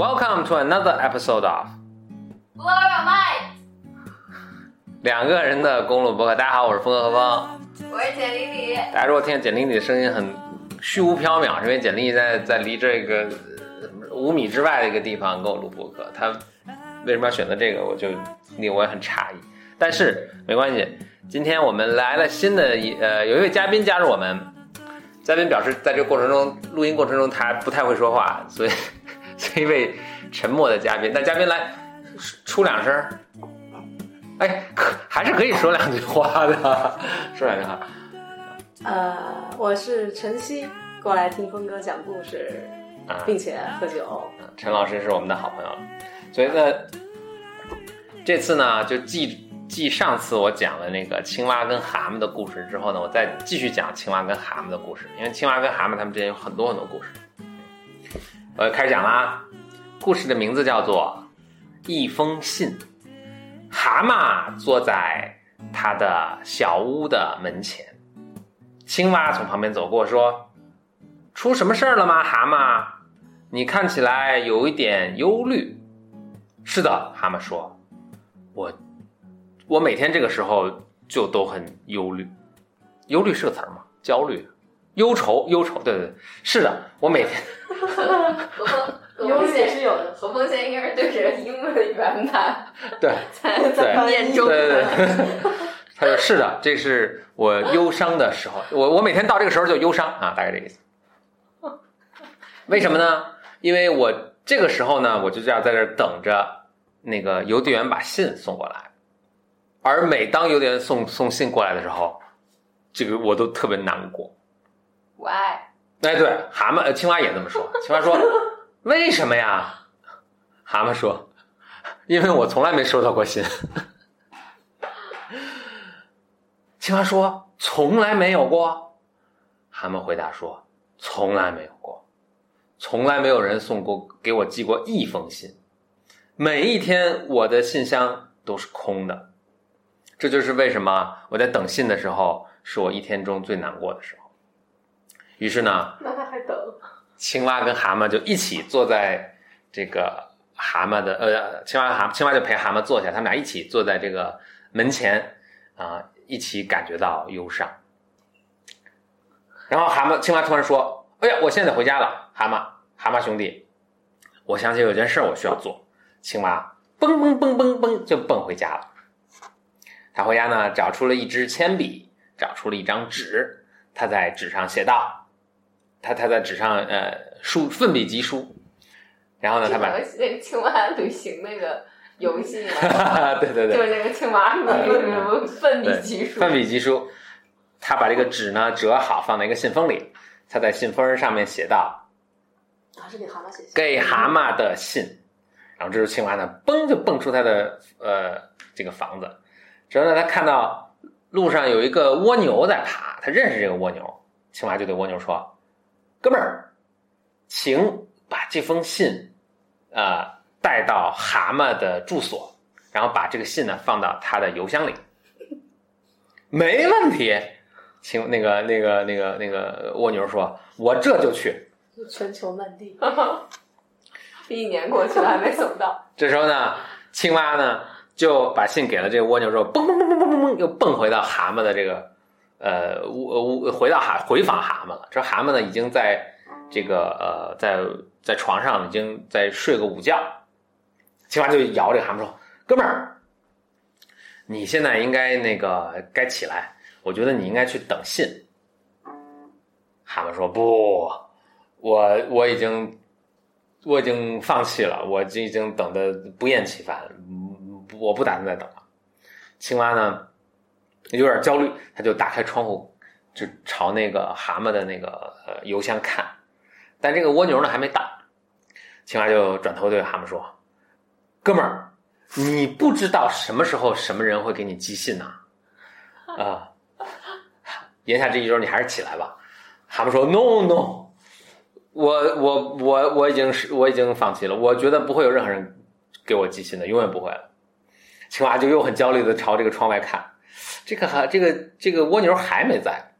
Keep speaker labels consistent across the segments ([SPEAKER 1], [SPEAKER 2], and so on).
[SPEAKER 1] Welcome to another episode of
[SPEAKER 2] Blow your mind！
[SPEAKER 1] 两个人的公路博客。大家好，我是峰哥何峰。
[SPEAKER 2] 我是简丽丽。
[SPEAKER 1] 大家如果听见简丽丽的声音很虚无缥缈，是因为简历在在离这个呃五米之外的一个地方跟我录播客。她为什么要选择这个，我就令我也很诧异。但是没关系，今天我们来了新的一呃，有一位嘉宾加入我们。嘉宾表示，在这个过程中，录音过程中他不太会说话，所以是一位沉默的嘉宾。那嘉宾来出两声儿，哎，可还是可以说两句话的，说两句话。
[SPEAKER 3] 呃，我是晨曦，过来听峰哥讲故事，
[SPEAKER 1] 啊
[SPEAKER 3] 并且喝酒。
[SPEAKER 1] 陈老师是我们的好朋友，所以呢，这次呢就继继上次我讲了那个青蛙跟蛤蟆的故事之后呢，我再继续讲青蛙跟蛤蟆的故事，因为青蛙跟蛤蟆他们之间有很多很多故事。我要开始讲啦，故事的名字叫做《一封信》。蛤蟆坐在他的小屋的门前，青蛙从旁边走过，说：“出什么事儿了吗，蛤蟆？”你看起来有一点忧虑。是的，蛤蟆说：“我，我每天这个时候就都很忧虑。忧虑是个词儿吗？焦虑、忧愁、忧愁。对对对，是的，我每天
[SPEAKER 2] 何峰，
[SPEAKER 3] 忧虑也是有的。
[SPEAKER 2] 何峰现在应该是对着英文的原版
[SPEAKER 1] 对
[SPEAKER 2] 在
[SPEAKER 1] 对
[SPEAKER 2] 念中
[SPEAKER 1] 对对
[SPEAKER 2] 文。”
[SPEAKER 1] 他说：“是的，这是我忧伤的时候。我我每天到这个时候就忧伤啊，大概这个意思。为什么呢？因为我这个时候呢，我就这样在这儿等着那个邮递员把信送过来。而每当邮递员送送信过来的时候，这个我都特别难过。
[SPEAKER 2] Why？
[SPEAKER 1] 哎，对，蛤蟆、青蛙也这么说。青蛙说：“为什么呀？”蛤蟆说：“因为我从来没收到过信。”青蛙说：“从来没有过。”蛤蟆回答说：“从来没有过，从来没有人送过给我寄过一封信。每一天我的信箱都是空的。这就是为什么我在等信的时候，是我一天中最难过的时候。”于是呢，
[SPEAKER 3] 那他还等？
[SPEAKER 1] 青蛙跟蛤蟆就一起坐在这个蛤蟆的呃，青蛙蛤青蛙就陪蛤蟆坐下，他们俩一起坐在这个门前啊、一起感觉到忧伤。然后蛤蟆青蛙突然说：“哎呀，我现在得回家了，蛤蟆蛤蟆兄弟，我想起有件事我需要做。”青蛙蹦蹦蹦蹦蹦就蹦回家了。他回家呢，找出了一支铅笔，找出了一张纸，他在纸上写道：“他他在纸上呃书奋笔疾书，然后呢，他把
[SPEAKER 2] 那个青蛙旅行那个游戏嘛，
[SPEAKER 1] 对对对。
[SPEAKER 2] 就是那个青蛙什么什么奋笔疾书。
[SPEAKER 1] 奋笔疾书，他把这个纸呢折好放在一个信封里，他在信封上面写道
[SPEAKER 3] 啊是给蛤蟆写信？
[SPEAKER 1] 给蛤蟆的信，然后这时候青蛙呢嘣就蹦出它的呃这个房子，之后呢他看到路上有一个蜗牛在爬，他认识这个蜗牛，青蛙就对蜗牛说：“哥们儿，请把这封信呃带到蛤蟆的住所，然后把这个信呢放到他的邮箱里。”没问题，请那个那个那个那个蜗牛说：“我这就去。”
[SPEAKER 3] 全球漫地。
[SPEAKER 2] 一年过去了还没送到，
[SPEAKER 1] 这时候呢，青蛙呢就把信给了这个蜗牛之后，蹦蹦蹦蹦蹦蹦蹦，又蹦回到蛤蟆的这个呃屋屋，回到蛤回访蛤蟆了。这蛤蟆呢已经在这个呃在在床上已经在睡个午觉，青蛙就摇这个蛤蟆说：“哥们儿，你现在应该那个该起来，我觉得你应该去等信。”蛤蟆说：“不，我我已经我已经放弃了，我就已经等的不厌其烦，我不打算再等了。青蛙呢，有点焦虑，他就打开窗户，就朝那个蛤蟆的那个呃邮箱看，但这个蜗牛呢还没到。青蛙就转头对蛤蟆说：“哥们儿，你不知道什么时候什么人会给你寄信呢、啊？言下之意就是你还是起来吧。”蛤蟆说：“No No。”我我我我已经是我已经放弃了，我觉得不会有任何人给我寄信的，永远不会了。青蛙就又很焦虑的朝这个窗外看，这个还这个这个蜗牛还没在，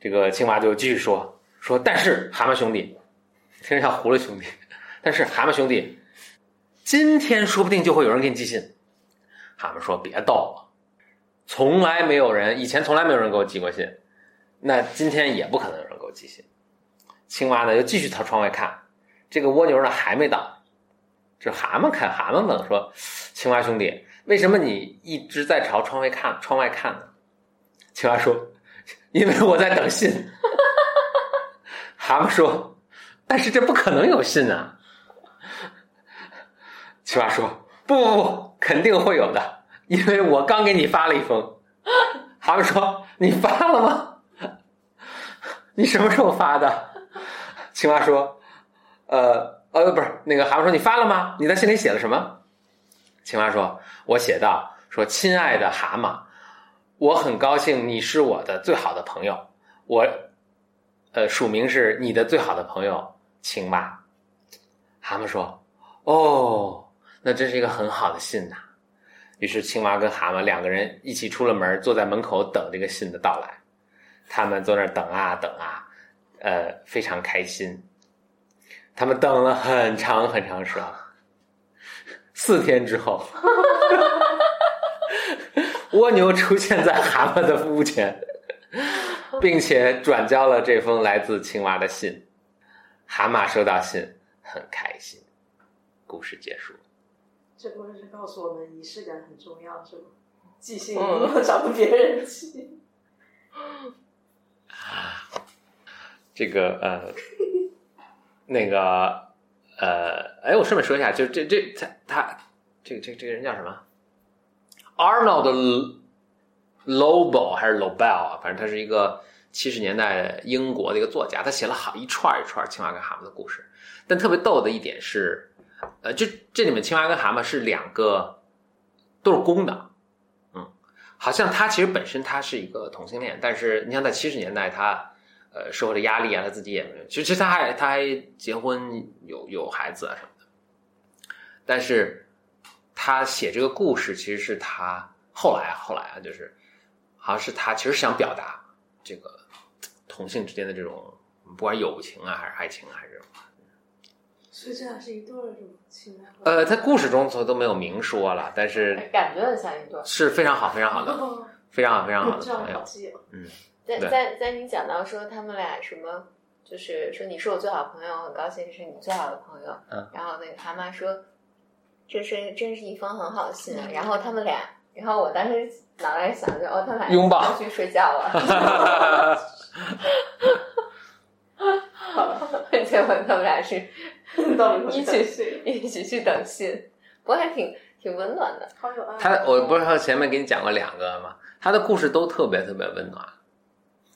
[SPEAKER 1] 这个青蛙就继续说说，但是蛤蟆兄弟，听着像葫芦兄弟，但是蛤蟆兄弟，今天说不定就会有人给你寄信。蛤蟆说：“别逗了，从来没有人，以前从来没有人给我寄过信，那今天也不可能有人给我寄信。”青蛙呢，又继续朝窗外看，这个蜗牛呢还没到。是蛤蟆看，蛤蟆问说：“青蛙兄弟，为什么你一直在朝窗外看？窗外看呢？”青蛙说：“因为我在等信。”蛤蟆说：“但是这不可能有信啊！”青蛙说：“不不不，肯定会有的，因为我刚给你发了一封。”蛤蟆说：“你发了吗？你什么时候发的？”青蛙说：“呃。”呃，不是那个蛤蟆说你发了吗？你在信里写了什么？青蛙说：“我写到说，亲爱的蛤蟆，我很高兴你是我的最好的朋友。我，呃，署名是你的最好的朋友青蛙。”蛤蟆说：“哦，那真是一个很好的信呐。”于是青蛙跟蛤蟆两个人一起出了门，坐在门口等这个信的到来。他们坐那儿等啊等啊，呃，非常开心。他们等了很长很长时间，四天之后，蜗牛出现在蛤蟆的屋前，并且转交了这封来自青蛙的信。蛤蟆收到信，很开心。故事结束。
[SPEAKER 3] 这故事告诉我们，仪式感很重要，是吗？寄信要找别人寄。
[SPEAKER 1] 这个呃。那个，呃，哎，我顺便说一下，就这这他他这个这个这个人叫什么？Arnold Lobel 还是 Lobel 啊？反正他是一个七十年代英国的一个作家，他写了好一串一串青蛙跟蛤蟆的故事。但特别逗的一点是，呃，这这里面青蛙跟蛤蟆是两个都是公的，嗯，好像他其实本身他是一个同性恋，但是你像在七十年代他。呃，社会的压力啊，他自己也没有。其实他还他还结婚有有孩子啊什么的。但是他写这个故事，其实是他后来后来啊，就是好像是他其实想表达这个同性之间的这种不管友情啊，还是爱情啊，还是。
[SPEAKER 3] 所以这俩是一对儿是吗？情侣？
[SPEAKER 1] 呃，在故事中都都没有明说了，但是
[SPEAKER 2] 感觉很像一对儿，
[SPEAKER 1] 是非常好非常好的，非常好非常好的朋友。嗯。
[SPEAKER 2] 在在在你讲到说他们俩什么，就是说你是我最好朋友，很高兴是你最好的朋友。
[SPEAKER 1] 嗯。
[SPEAKER 2] 然后那个蛤蟆说，这是真是一封很好的信。然后他们俩，然后我当时脑袋想着，哦，他们俩
[SPEAKER 1] 拥抱
[SPEAKER 2] 要去睡觉了。哈哈哈哈哈！结果他们俩是 一起去一起去等信，不过还挺挺温暖的。
[SPEAKER 3] 好有爱。
[SPEAKER 1] 他我不是前面给你讲过两个吗？他的故事都特别特别温暖。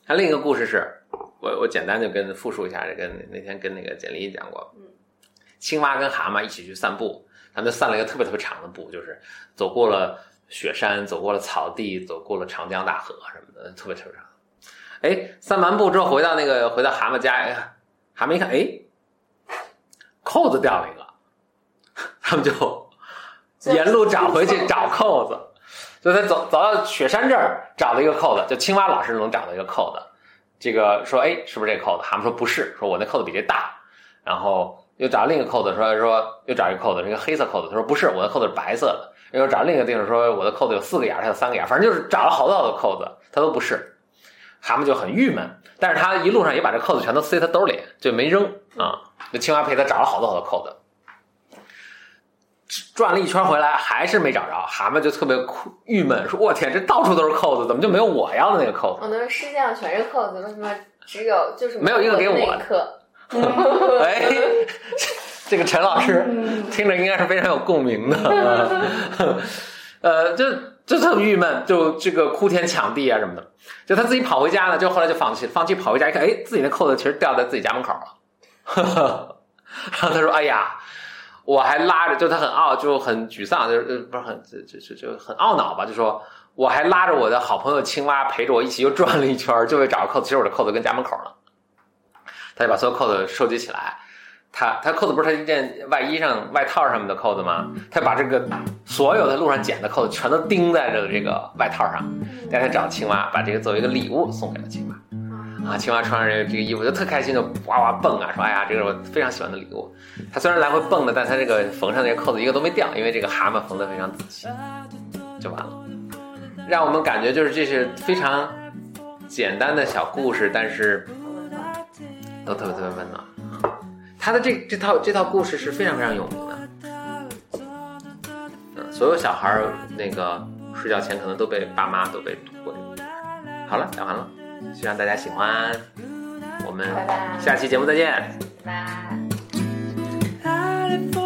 [SPEAKER 1] 还另一个故事是，我我简单就跟复述一下，这跟那天跟那个简历讲过。
[SPEAKER 3] 嗯，
[SPEAKER 1] 青蛙跟蛤蟆一起去散步，他们散了一个特别特别长的步，就是走过了雪山，走过了草地，走过了长江大河什么的，特别特别长。哎，散完步之后回到那个回到蛤蟆家，哎，蛤蟆一看，哎，扣子掉了一个，他们就沿路找回去找扣子。就他走走到雪山这儿找了一个扣子，就青蛙老师能找到一个扣子。这个说，哎，是不是这扣子？蛤蟆说不是，说我那扣子比这大。然后又找另一个扣子，说说又找一个扣子，是个黑色扣子。他说不是，我的扣子是白色的。又找另一个地方说，我的扣子有四个眼，还有三个眼，反正就是找了好多好多扣子，他都不是。蛤蟆就很郁闷，但是他一路上也把这扣子全都塞他兜里，就没扔啊。那青蛙陪他找了好多好多扣子。转了一圈回来，还是没找着。蛤蟆就特别苦郁闷，说：“我天，这到处都是扣子，怎么就没有我要的那个扣子？”
[SPEAKER 2] 我那世界上全是扣子，为什么只有就是
[SPEAKER 1] 没有一个给我
[SPEAKER 2] 的？
[SPEAKER 1] 哎，这个陈老师听着应该是非常有共鸣的。呃，就就特别郁闷，就这个哭天抢地啊什么的。就他自己跑回家了，就后来就放弃，放弃跑回家一看，哎，自己那扣子其实掉在自己家门口了。然后他说：“哎呀。”我还拉着，就他很懊，就很沮丧，就是不是很就就就就很懊恼吧？就说我还拉着我的好朋友青蛙陪着我一起又转了一圈，就为找个扣子。其实我的扣子跟家门口呢。他就把所有扣子收集起来，他他扣子不是他一件外衣上、外套上面的扣子吗？他把这个所有在路上捡的扣子全都钉在了这个外套上。第二天找青蛙，把这个作为一个礼物送给了青蛙。啊，青蛙穿上这个这个衣服就特开心的哇哇蹦啊，说哎呀，这是我非常喜欢的礼物。他虽然来回蹦的，但他这个缝上这个扣子一个都没掉，因为这个蛤蟆缝的非常仔细，就完了。让我们感觉就是这是非常简单的小故事，但是都特别特别温暖。他的这这套这套故事是非常非常有名的，嗯，所有小孩儿那个睡觉前可能都被爸妈都被读过。好了，讲完了，希望大家喜欢，我们下期节目再见。
[SPEAKER 2] 拜拜。